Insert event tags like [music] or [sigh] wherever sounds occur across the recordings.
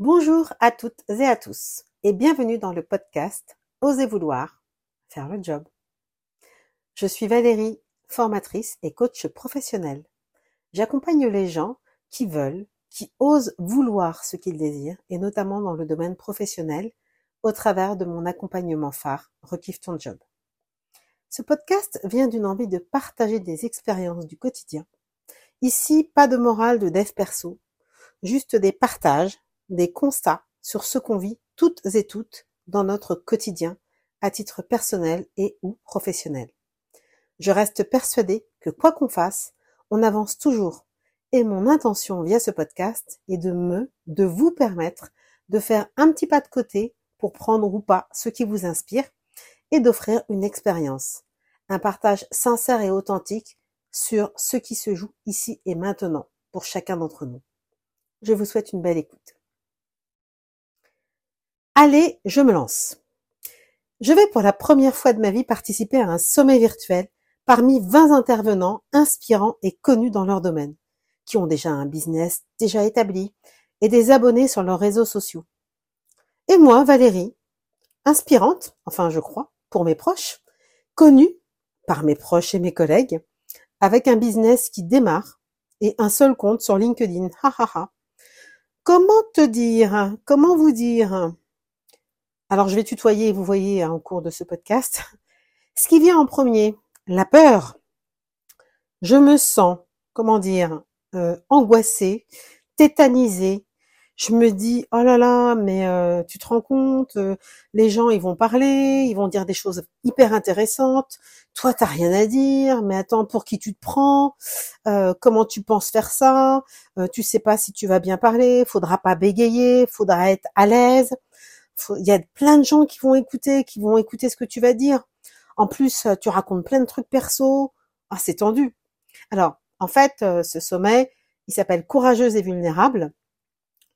Bonjour à toutes et à tous et bienvenue dans le podcast Osez vouloir faire le job. Je suis Valérie, formatrice et coach professionnel. J'accompagne les gens qui veulent, qui osent vouloir ce qu'ils désirent et notamment dans le domaine professionnel au travers de mon accompagnement phare Rekiffe ton job. Ce podcast vient d'une envie de partager des expériences du quotidien. Ici, pas de morale de dev perso, juste des partages des constats sur ce qu'on vit toutes et toutes dans notre quotidien à titre personnel et ou professionnel. Je reste persuadée que quoi qu'on fasse, on avance toujours. Et mon intention via ce podcast est de me, de vous permettre de faire un petit pas de côté pour prendre ou pas ce qui vous inspire et d'offrir une expérience, un partage sincère et authentique sur ce qui se joue ici et maintenant pour chacun d'entre nous. Je vous souhaite une belle écoute. Allez, je me lance. Je vais pour la première fois de ma vie participer à un sommet virtuel parmi 20 intervenants inspirants et connus dans leur domaine, qui ont déjà un business déjà établi et des abonnés sur leurs réseaux sociaux. Et moi, Valérie, inspirante, enfin je crois, pour mes proches, connue par mes proches et mes collègues, avec un business qui démarre et un seul compte sur LinkedIn. Ha ha ha. Comment te dire? Comment vous dire? Alors je vais tutoyer, vous voyez, en cours de ce podcast. Ce qui vient en premier, la peur. Je me sens, comment dire, euh, angoissée, tétanisée. Je me dis, oh là là, mais euh, tu te rends compte, euh, les gens ils vont parler, ils vont dire des choses hyper intéressantes. Toi t'as rien à dire, mais attends, pour qui tu te prends? Comment tu penses faire ça? Tu sais pas si tu vas bien parler. Faudra pas bégayer, faudra être à l'aise il y a plein de gens qui vont écouter, qui vont écouter ce que tu vas dire. En plus, euh, tu racontes plein de trucs perso. Ah, c'est tendu. Alors, en fait, euh, ce sommet, il s'appelle Courageuse et vulnérable.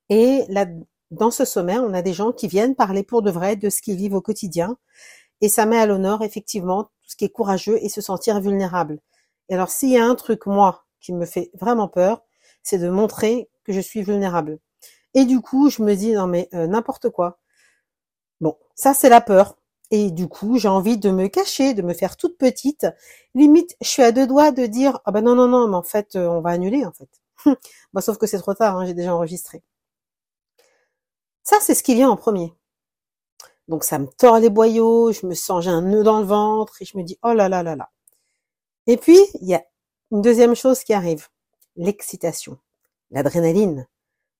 Et là, dans ce sommet, on a des gens qui viennent parler pour de vrai de ce qu'ils vivent au quotidien. Et ça met à l'honneur, effectivement, tout ce qui est courageux et se sentir vulnérable. Et alors, s'il y a un truc, moi, qui me fait vraiment peur, c'est de montrer que je suis vulnérable. Et du coup, je me dis, non mais euh, n'importe quoi. Bon, ça c'est la peur. Et du coup, j'ai envie de me cacher, de me faire toute petite. Limite, je suis à deux doigts de dire ah ben non non non, mais en fait, euh, on va annuler en fait. [laughs] bah, sauf que c'est trop tard, hein, j'ai déjà enregistré. Ça, c'est ce qui vient en premier. Donc ça me tord les boyaux, je me sens j'ai un nœud dans le ventre et je me dis oh là là là là. Et puis il y a une deuxième chose qui arrive, l'excitation, l'adrénaline.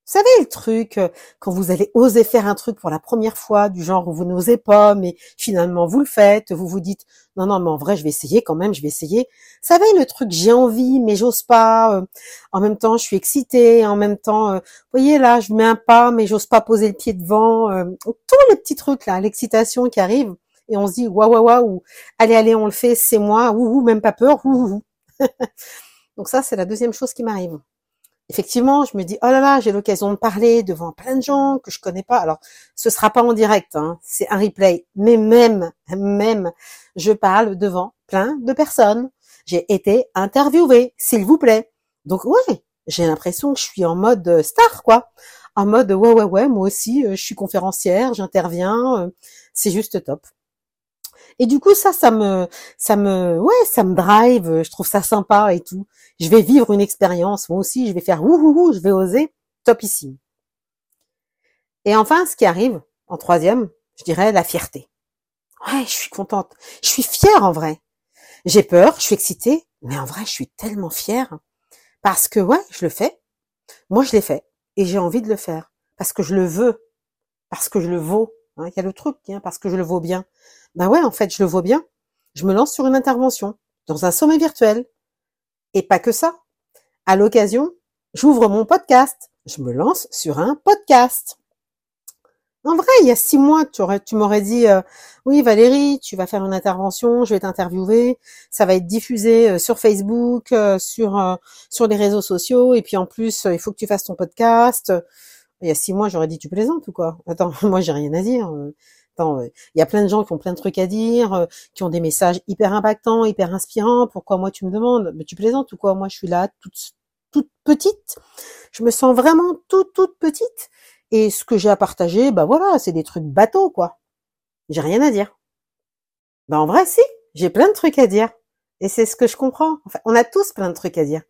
Vous savez le truc, euh, quand vous allez oser faire un truc pour la première fois, du genre où vous n'osez pas, mais finalement vous le faites, vous vous dites non non mais en vrai je vais essayer quand même, je vais essayer. Vous savez le truc j'ai envie mais j'ose pas. Euh, en même temps je suis excitée, en même temps, euh, vous voyez là je mets un pas mais j'ose pas poser le pied devant. tous les petits trucs là, l'excitation qui arrive et on se dit waouh waouh waouh, allez allez on le fait, c'est moi, ouh, même pas peur, ouh. [laughs] Donc ça c'est la deuxième chose qui m'arrive effectivement, je me dis, oh là là, j'ai l'occasion de parler devant plein de gens que je connais pas. Alors, ce sera pas en direct, hein, c'est un replay. Mais même, même, je parle devant plein de personnes. J'ai été interviewée, s'il vous plaît. Donc, ouais, j'ai l'impression que je suis en mode euh, star, quoi. En mode, ouais, ouais, ouais, moi aussi, euh, je suis conférencière, j'interviens, euh, c'est juste top. Et du coup, ça, ça me, ça me, ouais, ça me drive. Je trouve ça sympa et tout. Je vais vivre une expérience. Moi aussi, je vais faire ouh, je vais oser. Topissime. Et enfin, ce qui arrive en troisième, je dirais la fierté. Ouais, je suis contente. Je suis fière en vrai. J'ai peur, je suis excitée, mais en vrai, je suis tellement fière parce que ouais, je le fais. Moi, je l'ai fait et j'ai envie de le faire parce que je le veux, parce que je le vaux. Hein. Il y a le truc, hein, parce que je le vaux bien. Ben ouais, en fait, je le vois bien. Je me lance sur une intervention dans un sommet virtuel. Et pas que ça. À l'occasion, j'ouvre mon podcast. Je me lance sur un podcast. En vrai, il y a six mois, tu, aurais, tu m'aurais dit, euh, oui Valérie, tu vas faire une intervention, je vais t'interviewer, ça va être diffusé euh, sur Facebook, euh, sur sur les réseaux sociaux, et puis en plus, il faut que tu fasses ton podcast. Il y a six mois, j'aurais dit, tu plaisantes ou quoi? Attends, [laughs] moi j'ai rien à dire. Euh, il y a plein de gens qui ont plein de trucs à dire, euh, qui ont des messages hyper impactants, hyper inspirants. Pourquoi moi tu me demandes? Mais tu plaisantes ou quoi? Moi je suis là toute, toute petite. Je me sens vraiment toute toute petite. Et ce que j'ai à partager, bah voilà, c'est des trucs bateaux, quoi. J'ai rien à dire. Ben en vrai, si, j'ai plein de trucs à dire. Et c'est ce que je comprends. Enfin, on a tous plein de trucs à dire.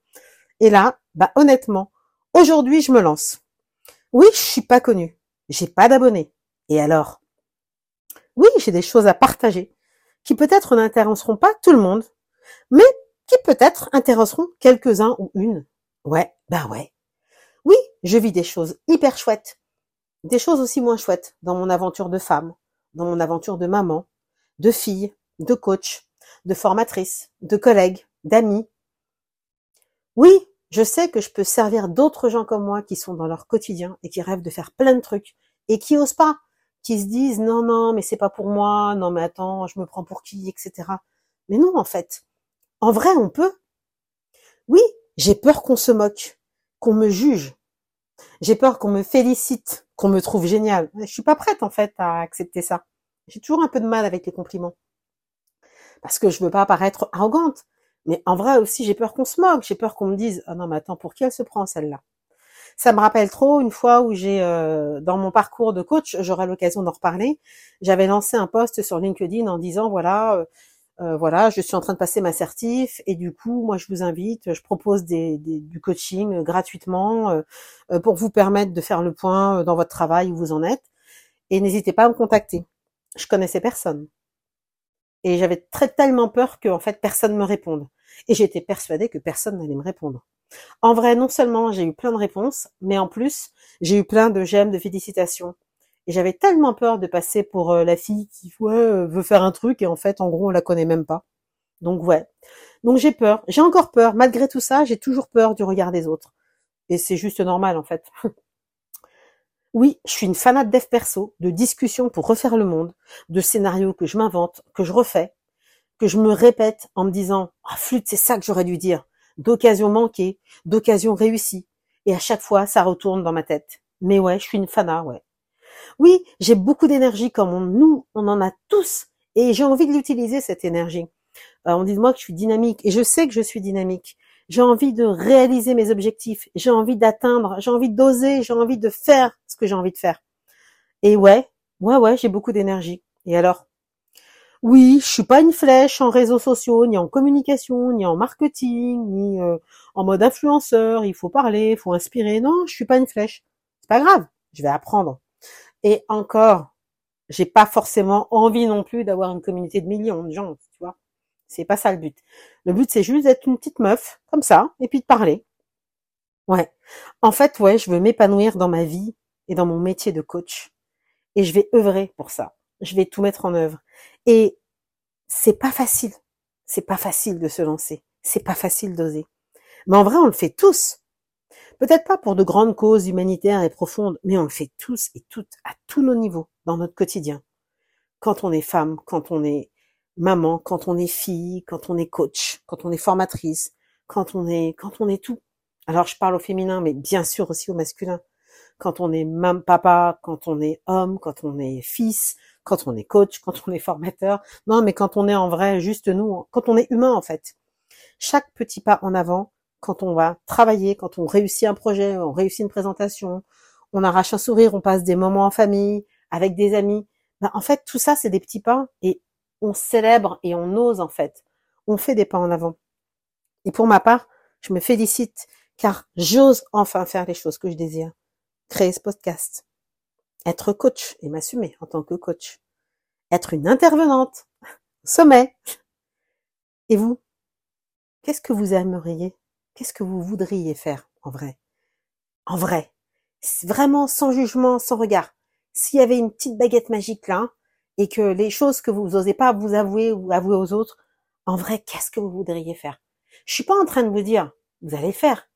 Et là, bah honnêtement, aujourd'hui, je me lance. Oui, je suis pas connue. J'ai pas d'abonnés. Et alors? Oui, j'ai des choses à partager qui peut-être n'intéresseront pas tout le monde, mais qui peut-être intéresseront quelques-uns ou une. Ouais, bah ouais. Oui, je vis des choses hyper chouettes, des choses aussi moins chouettes dans mon aventure de femme, dans mon aventure de maman, de fille, de coach, de formatrice, de collègue, d'amis. Oui, je sais que je peux servir d'autres gens comme moi qui sont dans leur quotidien et qui rêvent de faire plein de trucs et qui osent pas, qui se disent non, non, mais c'est pas pour moi, non, mais attends, je me prends pour qui, etc. Mais non, en fait. En vrai, on peut. Oui, j'ai peur qu'on se moque, qu'on me juge. J'ai peur qu'on me félicite, qu'on me trouve génial. Je suis pas prête, en fait, à accepter ça. J'ai toujours un peu de mal avec les compliments. Parce que je veux pas paraître arrogante. Mais en vrai aussi, j'ai peur qu'on se moque. J'ai peur qu'on me dise, ah non, mais attends, pour qui elle se prend, celle-là? Ça me rappelle trop une fois où j'ai, euh, dans mon parcours de coach, j'aurai l'occasion d'en reparler. J'avais lancé un post sur LinkedIn en disant voilà, euh, euh, voilà, je suis en train de passer ma certif et du coup, moi, je vous invite, je propose des, du coaching gratuitement pour vous permettre de faire le point dans votre travail où vous en êtes. Et n'hésitez pas à me contacter. Je connaissais personne. Et j'avais très tellement peur que en fait personne me réponde. Et j'étais persuadée que personne n'allait me répondre. En vrai, non seulement j'ai eu plein de réponses, mais en plus, j'ai eu plein de j'aime, de félicitations. Et j'avais tellement peur de passer pour euh, la fille qui euh, veut faire un truc et en fait, en gros, on la connaît même pas. Donc ouais. Donc j'ai peur. J'ai encore peur. Malgré tout ça, j'ai toujours peur du regard des autres. Et c'est juste normal en fait. [laughs] oui, je suis une fanate dev perso, de discussions pour refaire le monde, de scénarios que je m'invente, que je refais, que je me répète en me disant ah flûte, c'est ça que j'aurais dû dire d'occasions manquées, d'occasions réussies. Et à chaque fois, ça retourne dans ma tête. Mais ouais, je suis une fana, ouais. Oui, j'ai beaucoup d'énergie comme nous, on en a tous. Et j'ai envie de l'utiliser, cette énergie. Euh, on dit de moi que je suis dynamique. Et je sais que je suis dynamique. J'ai envie de réaliser mes objectifs. J'ai envie d'atteindre. J'ai envie d'oser. J'ai envie de faire ce que j'ai envie de faire. Et ouais, ouais, ouais, j'ai beaucoup d'énergie. Et alors, oui, je suis pas une flèche en réseaux sociaux, ni en communication, ni en marketing, ni euh, en mode influenceur. Il faut parler, il faut inspirer. Non, je suis pas une flèche. C'est pas grave. Je vais apprendre. Et encore, j'ai pas forcément envie non plus d'avoir une communauté de millions de gens. Tu vois, c'est pas ça le but. Le but c'est juste d'être une petite meuf comme ça et puis de parler. Ouais. En fait, ouais, je veux m'épanouir dans ma vie et dans mon métier de coach. Et je vais œuvrer pour ça je vais tout mettre en œuvre. Et c'est pas facile. C'est pas facile de se lancer. C'est pas facile d'oser. Mais en vrai, on le fait tous. Peut-être pas pour de grandes causes humanitaires et profondes, mais on le fait tous et toutes à tous nos niveaux dans notre quotidien. Quand on est femme, quand on est maman, quand on est fille, quand on est coach, quand on est formatrice, quand on est, quand on est tout. Alors je parle au féminin, mais bien sûr aussi au masculin. Quand on est mam, papa, quand on est homme, quand on est fils, quand on est coach, quand on est formateur. Non, mais quand on est en vrai, juste nous, quand on est humain en fait. Chaque petit pas en avant, quand on va travailler, quand on réussit un projet, on réussit une présentation, on arrache un sourire, on passe des moments en famille, avec des amis. Ben, en fait, tout ça, c'est des petits pas et on célèbre et on ose en fait. On fait des pas en avant. Et pour ma part, je me félicite car j'ose enfin faire les choses que je désire. Créer ce podcast, être coach et m'assumer en tant que coach, être une intervenante, sommet. Et vous, qu'est-ce que vous aimeriez, qu'est-ce que vous voudriez faire en vrai? En vrai, vraiment sans jugement, sans regard. S'il y avait une petite baguette magique là, et que les choses que vous n'osez pas vous avouer ou avouer aux autres, en vrai, qu'est-ce que vous voudriez faire? Je suis pas en train de vous dire, vous allez faire.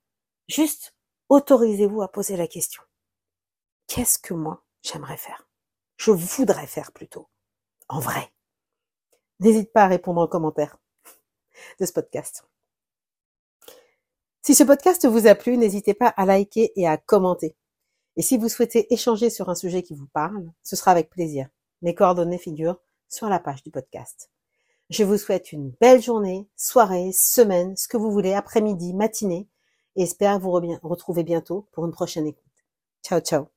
Juste, autorisez-vous à poser la question. Qu'est-ce que moi, j'aimerais faire. Je voudrais faire plutôt. En vrai. N'hésite pas à répondre en commentaire de ce podcast. Si ce podcast vous a plu, n'hésitez pas à liker et à commenter. Et si vous souhaitez échanger sur un sujet qui vous parle, ce sera avec plaisir. Mes coordonnées figurent sur la page du podcast. Je vous souhaite une belle journée, soirée, semaine, ce que vous voulez, après-midi, matinée, et espère vous retrouver bientôt pour une prochaine écoute. Ciao, ciao.